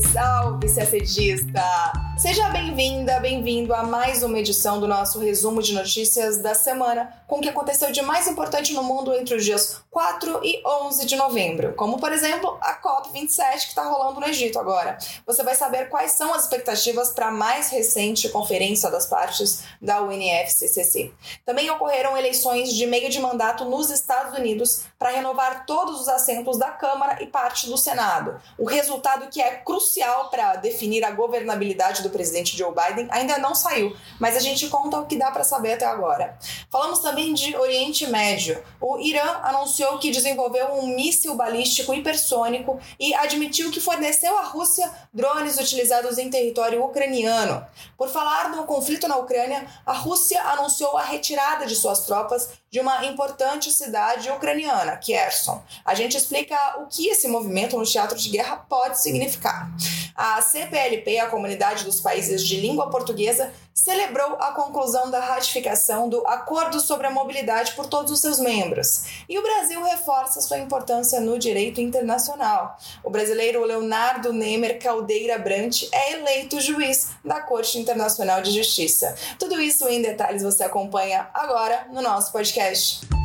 Salve, CACDista! Seja bem-vinda, bem-vindo a mais uma edição do nosso resumo de notícias da semana, com o que aconteceu de mais importante no mundo entre os dias 4 e 11 de novembro, como, por exemplo, a COP27 que está rolando no Egito agora. Você vai saber quais são as expectativas para a mais recente conferência das partes da UNFCCC. Também ocorreram eleições de meio de mandato nos Estados Unidos para renovar todos os assentos da Câmara e parte do Senado. O resultado que é crucial para definir a governabilidade do presidente Joe Biden ainda não saiu, mas a gente conta o que dá para saber até agora. Falamos também de Oriente Médio. O Irã anunciou que desenvolveu um míssil balístico hipersônico e admitiu que forneceu à Rússia drones utilizados em território ucraniano. Por falar no conflito na Ucrânia, a Rússia anunciou a retirada de suas tropas de uma importante cidade ucraniana, Kherson. A gente explica o que esse movimento no teatro de guerra pode significar. A CPLP, a Comunidade dos Países de Língua Portuguesa, celebrou a conclusão da ratificação do Acordo sobre a Mobilidade por todos os seus membros. E o Brasil reforça sua importância no direito internacional. O brasileiro Leonardo Nemer Caldeira Brant é eleito juiz da Corte Internacional de Justiça. Tudo isso em detalhes você acompanha agora no nosso podcast.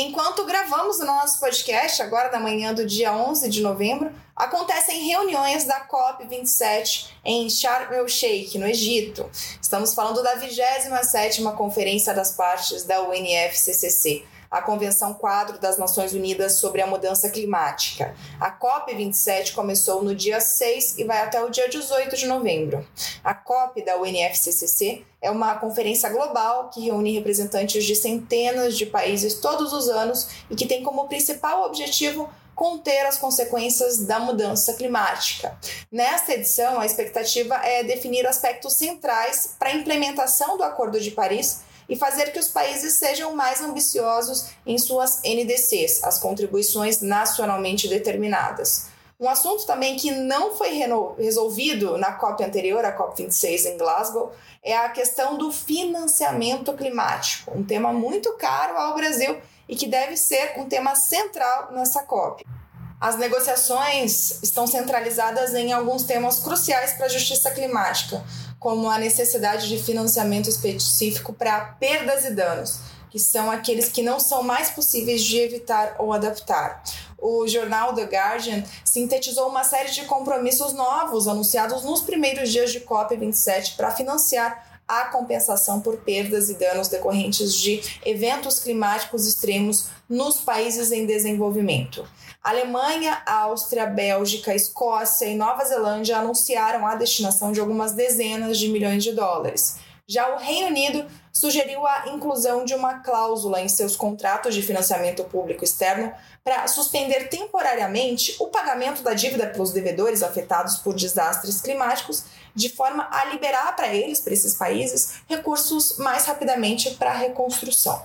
Enquanto gravamos o nosso podcast, agora na manhã do dia 11 de novembro, acontecem reuniões da COP27 em Sharm el-Sheikh, no Egito. Estamos falando da 27ª Conferência das Partes da UNFCCC a Convenção Quadro das Nações Unidas sobre a Mudança Climática. A COP27 começou no dia 6 e vai até o dia 18 de novembro. A COP da UNFCCC é uma conferência global que reúne representantes de centenas de países todos os anos e que tem como principal objetivo conter as consequências da mudança climática. Nesta edição, a expectativa é definir aspectos centrais para a implementação do Acordo de Paris e fazer que os países sejam mais ambiciosos em suas NDCs, as contribuições nacionalmente determinadas. Um assunto também que não foi resolvido na COP anterior, a COP26 em Glasgow, é a questão do financiamento climático, um tema muito caro ao Brasil e que deve ser um tema central nessa COP. As negociações estão centralizadas em alguns temas cruciais para a justiça climática, como a necessidade de financiamento específico para perdas e danos, que são aqueles que não são mais possíveis de evitar ou adaptar. O jornal The Guardian sintetizou uma série de compromissos novos anunciados nos primeiros dias de COP27 para financiar a compensação por perdas e danos decorrentes de eventos climáticos extremos nos países em desenvolvimento. Alemanha, Áustria, Bélgica, Escócia e Nova Zelândia anunciaram a destinação de algumas dezenas de milhões de dólares. Já o Reino Unido sugeriu a inclusão de uma cláusula em seus contratos de financiamento público externo para suspender temporariamente o pagamento da dívida pelos devedores afetados por desastres climáticos, de forma a liberar para eles, para esses países, recursos mais rapidamente para a reconstrução.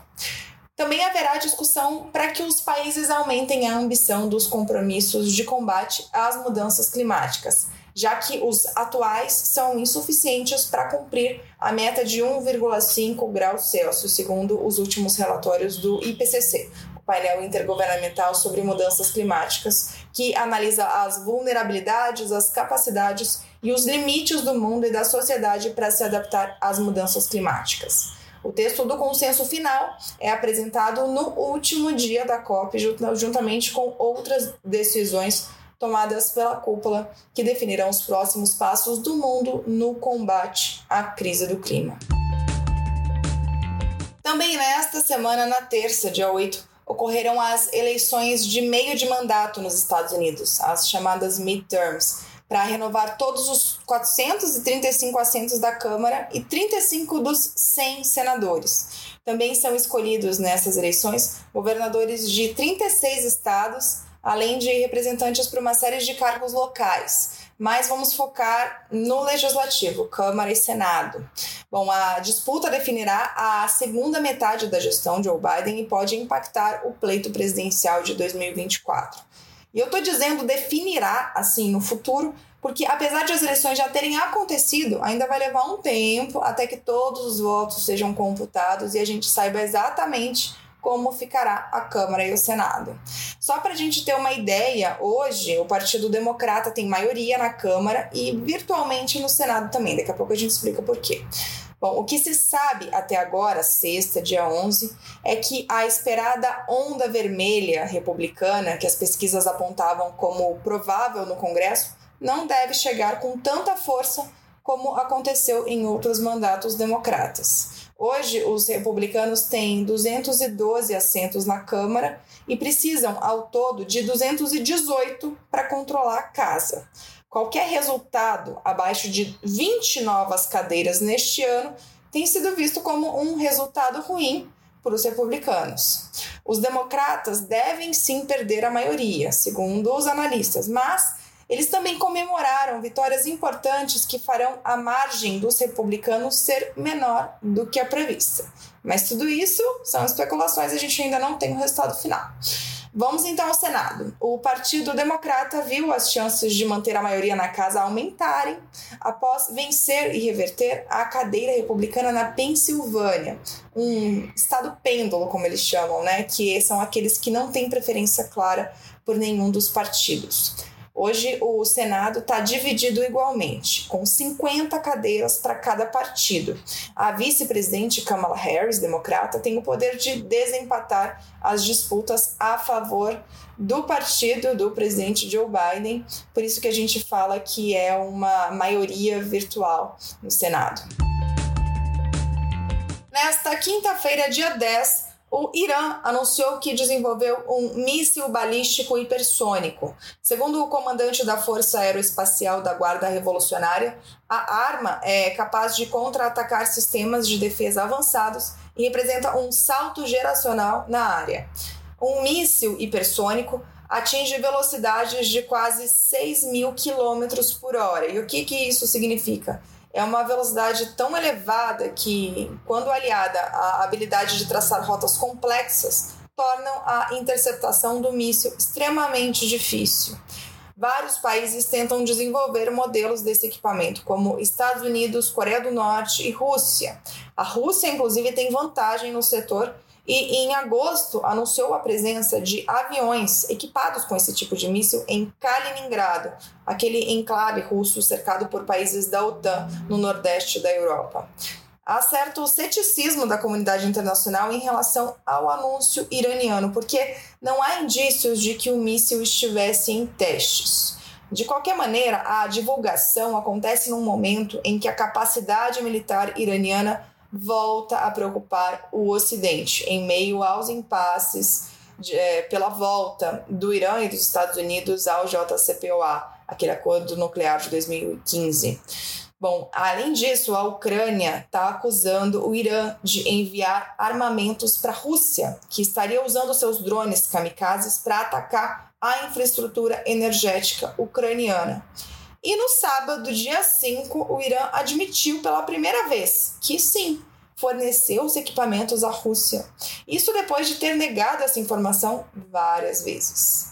Também haverá discussão para que os países aumentem a ambição dos compromissos de combate às mudanças climáticas, já que os atuais são insuficientes para cumprir a meta de 1,5 graus Celsius, segundo os últimos relatórios do IPCC, o painel intergovernamental sobre mudanças climáticas, que analisa as vulnerabilidades, as capacidades e os limites do mundo e da sociedade para se adaptar às mudanças climáticas. O texto do consenso final é apresentado no último dia da COP, juntamente com outras decisões tomadas pela cúpula que definirão os próximos passos do mundo no combate à crise do clima. Também nesta semana, na terça, dia 8, ocorreram as eleições de meio de mandato nos Estados Unidos, as chamadas midterms para renovar todos os 435 assentos da Câmara e 35 dos 100 senadores. Também são escolhidos nessas eleições governadores de 36 estados, além de representantes para uma série de cargos locais. Mas vamos focar no legislativo, Câmara e Senado. Bom, a disputa definirá a segunda metade da gestão de Joe Biden e pode impactar o pleito presidencial de 2024. E eu estou dizendo definirá assim no futuro, porque apesar de as eleições já terem acontecido, ainda vai levar um tempo até que todos os votos sejam computados e a gente saiba exatamente como ficará a Câmara e o Senado. Só para a gente ter uma ideia, hoje o Partido Democrata tem maioria na Câmara e virtualmente no Senado também. Daqui a pouco a gente explica por quê. Bom, o que se sabe até agora, sexta, dia 11, é que a esperada onda vermelha republicana, que as pesquisas apontavam como provável no Congresso, não deve chegar com tanta força como aconteceu em outros mandatos democratas. Hoje, os republicanos têm 212 assentos na Câmara e precisam, ao todo, de 218 para controlar a casa. Qualquer resultado abaixo de 20 novas cadeiras neste ano tem sido visto como um resultado ruim para os republicanos. Os democratas devem sim perder a maioria, segundo os analistas, mas eles também comemoraram vitórias importantes que farão a margem dos republicanos ser menor do que a prevista. Mas tudo isso são especulações, a gente ainda não tem o resultado final. Vamos então ao Senado. O Partido Democrata viu as chances de manter a maioria na casa aumentarem após vencer e reverter a cadeira republicana na Pensilvânia, um estado pêndulo, como eles chamam, né? Que são aqueles que não têm preferência clara por nenhum dos partidos. Hoje o Senado está dividido igualmente, com 50 cadeiras para cada partido. A vice-presidente Kamala Harris, democrata, tem o poder de desempatar as disputas a favor do partido do presidente Joe Biden. Por isso que a gente fala que é uma maioria virtual no Senado. Nesta quinta-feira, dia 10, o Irã anunciou que desenvolveu um míssil balístico hipersônico. Segundo o comandante da Força Aeroespacial da Guarda Revolucionária, a arma é capaz de contra-atacar sistemas de defesa avançados e representa um salto geracional na área. Um míssil hipersônico atinge velocidades de quase 6 mil quilômetros por hora. E o que, que isso significa? É uma velocidade tão elevada que, quando aliada à habilidade de traçar rotas complexas, tornam a interceptação do míssil extremamente difícil. Vários países tentam desenvolver modelos desse equipamento, como Estados Unidos, Coreia do Norte e Rússia. A Rússia, inclusive, tem vantagem no setor e em agosto anunciou a presença de aviões equipados com esse tipo de míssil em Kaliningrado, aquele enclave russo cercado por países da OTAN no nordeste da Europa. Há certo ceticismo da comunidade internacional em relação ao anúncio iraniano, porque não há indícios de que o míssil estivesse em testes. De qualquer maneira, a divulgação acontece num momento em que a capacidade militar iraniana volta a preocupar o Ocidente em meio aos impasses de, é, pela volta do Irã e dos Estados Unidos ao JCPOA, aquele acordo nuclear de 2015. Bom, além disso, a Ucrânia está acusando o Irã de enviar armamentos para a Rússia, que estaria usando seus drones kamikazes para atacar a infraestrutura energética ucraniana. E no sábado, dia 5, o Irã admitiu pela primeira vez que sim, forneceu os equipamentos à Rússia. Isso depois de ter negado essa informação várias vezes.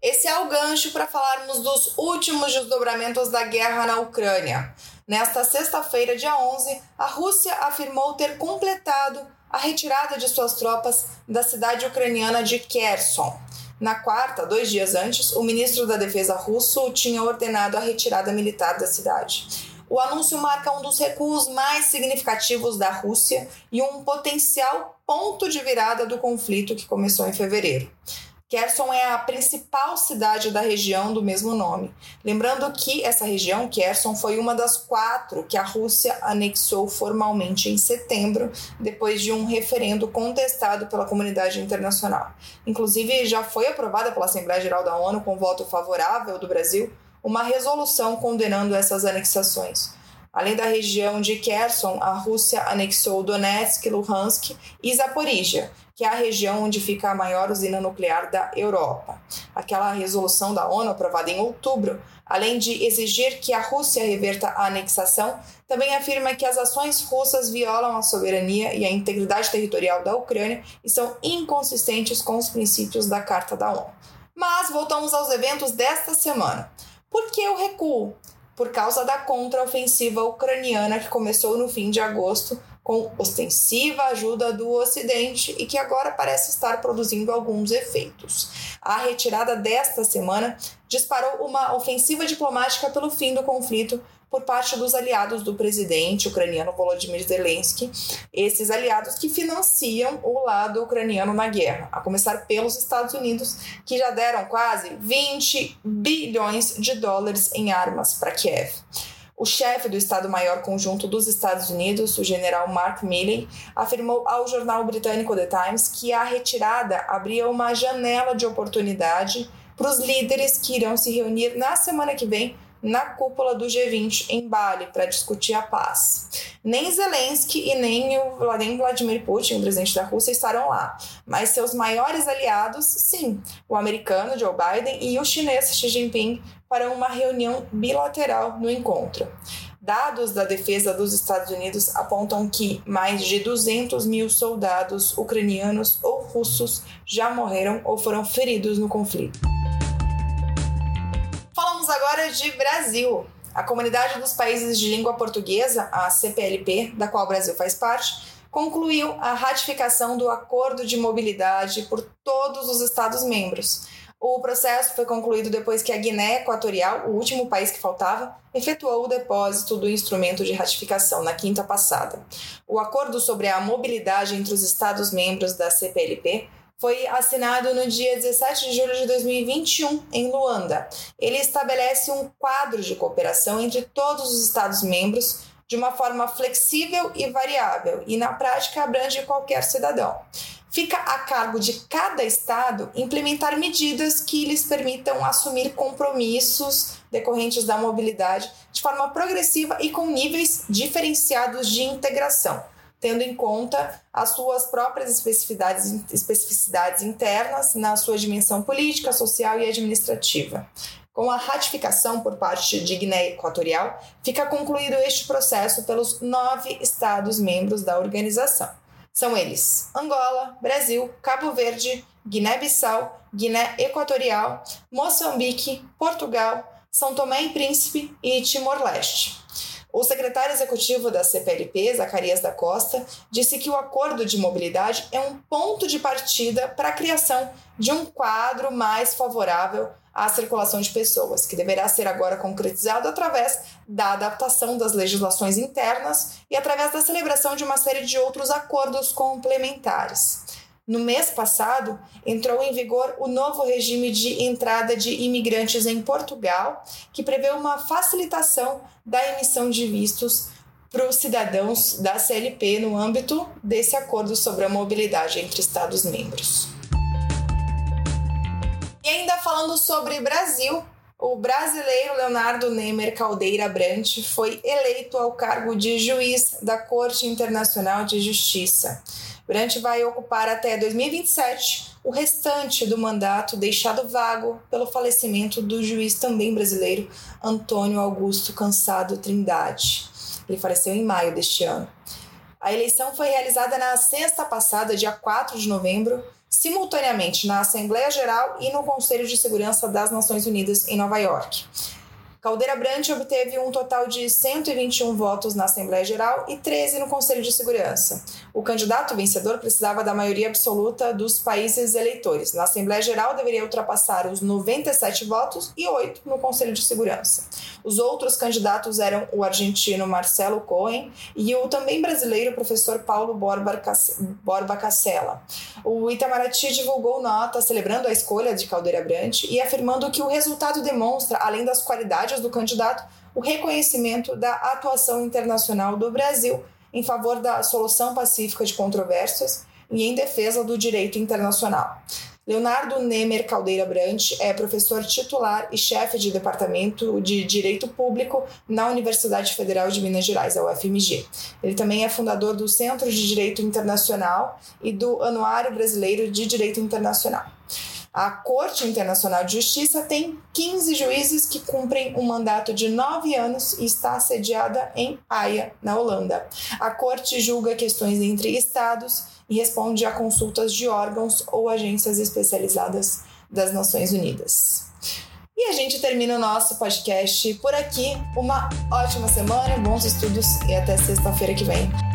Esse é o gancho para falarmos dos últimos desdobramentos da guerra na Ucrânia. Nesta sexta-feira, dia 11, a Rússia afirmou ter completado a retirada de suas tropas da cidade ucraniana de Kherson. Na quarta, dois dias antes, o ministro da Defesa russo tinha ordenado a retirada militar da cidade. O anúncio marca um dos recuos mais significativos da Rússia e um potencial ponto de virada do conflito que começou em fevereiro. Kherson é a principal cidade da região do mesmo nome. Lembrando que essa região, Kherson, foi uma das quatro que a Rússia anexou formalmente em setembro, depois de um referendo contestado pela comunidade internacional. Inclusive, já foi aprovada pela Assembleia Geral da ONU com voto favorável do Brasil uma resolução condenando essas anexações. Além da região de Kherson, a Rússia anexou Donetsk, Luhansk e Zaporizhia, que é a região onde fica a maior usina nuclear da Europa. Aquela resolução da ONU aprovada em outubro, além de exigir que a Rússia reverta a anexação, também afirma que as ações russas violam a soberania e a integridade territorial da Ucrânia e são inconsistentes com os princípios da Carta da ONU. Mas voltamos aos eventos desta semana. Por que o recuo? Por causa da contraofensiva ucraniana que começou no fim de agosto com ostensiva ajuda do Ocidente e que agora parece estar produzindo alguns efeitos. A retirada desta semana disparou uma ofensiva diplomática pelo fim do conflito por parte dos aliados do presidente ucraniano Volodymyr Zelensky, esses aliados que financiam o lado ucraniano na guerra, a começar pelos Estados Unidos, que já deram quase 20 bilhões de dólares em armas para Kiev. O chefe do Estado-Maior Conjunto dos Estados Unidos, o general Mark Milley, afirmou ao jornal britânico The Times que a retirada abria uma janela de oportunidade para os líderes que irão se reunir na semana que vem na cúpula do G20 em Bali para discutir a paz. Nem Zelensky e nem o Vladimir Putin, o presidente da Rússia, estarão lá, mas seus maiores aliados, sim, o americano Joe Biden e o chinês Xi Jinping para uma reunião bilateral no encontro. Dados da defesa dos Estados Unidos apontam que mais de 200 mil soldados ucranianos ou russos já morreram ou foram feridos no conflito. Falamos agora de Brasil. A Comunidade dos Países de Língua Portuguesa, a CPLP, da qual o Brasil faz parte, concluiu a ratificação do Acordo de Mobilidade por todos os Estados-membros. O processo foi concluído depois que a Guiné Equatorial, o último país que faltava, efetuou o depósito do instrumento de ratificação na quinta passada. O acordo sobre a mobilidade entre os Estados-membros da CPLP foi assinado no dia 17 de julho de 2021 em Luanda. Ele estabelece um quadro de cooperação entre todos os Estados-membros de uma forma flexível e variável e, na prática, abrange qualquer cidadão. Fica a cargo de cada Estado implementar medidas que lhes permitam assumir compromissos decorrentes da mobilidade de forma progressiva e com níveis diferenciados de integração tendo em conta as suas próprias especificidades, especificidades internas na sua dimensão política, social e administrativa. Com a ratificação por parte de Guiné Equatorial, fica concluído este processo pelos nove Estados-membros da organização. São eles: Angola, Brasil, Cabo Verde, Guiné-Bissau, Guiné Equatorial, Moçambique, Portugal, São Tomé e Príncipe e Timor-Leste. O secretário executivo da CPLP, Zacarias da Costa, disse que o acordo de mobilidade é um ponto de partida para a criação de um quadro mais favorável à circulação de pessoas, que deverá ser agora concretizado através da adaptação das legislações internas e através da celebração de uma série de outros acordos complementares. No mês passado, entrou em vigor o novo regime de entrada de imigrantes em Portugal, que prevê uma facilitação da emissão de vistos para os cidadãos da CLP no âmbito desse acordo sobre a mobilidade entre Estados-membros. E ainda falando sobre Brasil, o brasileiro Leonardo Nemer Caldeira Brant foi eleito ao cargo de juiz da Corte Internacional de Justiça. Brant vai ocupar até 2027 o restante do mandato deixado vago pelo falecimento do juiz também brasileiro Antônio Augusto Cansado Trindade. Ele faleceu em maio deste ano. A eleição foi realizada na sexta passada, dia 4 de novembro, simultaneamente na Assembleia Geral e no Conselho de Segurança das Nações Unidas em Nova York. Caldeira Brant obteve um total de 121 votos na Assembleia Geral e 13 no Conselho de Segurança. O candidato vencedor precisava da maioria absoluta dos países eleitores. Na Assembleia Geral, deveria ultrapassar os 97 votos e 8 no Conselho de Segurança. Os outros candidatos eram o argentino Marcelo Cohen e o também brasileiro professor Paulo Borba Cacela. O Itamaraty divulgou nota celebrando a escolha de Caldeira Brant e afirmando que o resultado demonstra, além das qualidades do candidato o reconhecimento da atuação internacional do Brasil em favor da solução pacífica de controvérsias e em defesa do direito internacional. Leonardo Nemer Caldeira Brant é professor titular e chefe de departamento de Direito Público na Universidade Federal de Minas Gerais, a UFMG. Ele também é fundador do Centro de Direito Internacional e do Anuário Brasileiro de Direito Internacional. A Corte Internacional de Justiça tem 15 juízes que cumprem um mandato de nove anos e está sediada em Haia, na Holanda. A Corte julga questões entre estados e responde a consultas de órgãos ou agências especializadas das Nações Unidas. E a gente termina o nosso podcast por aqui. Uma ótima semana, bons estudos e até sexta-feira que vem.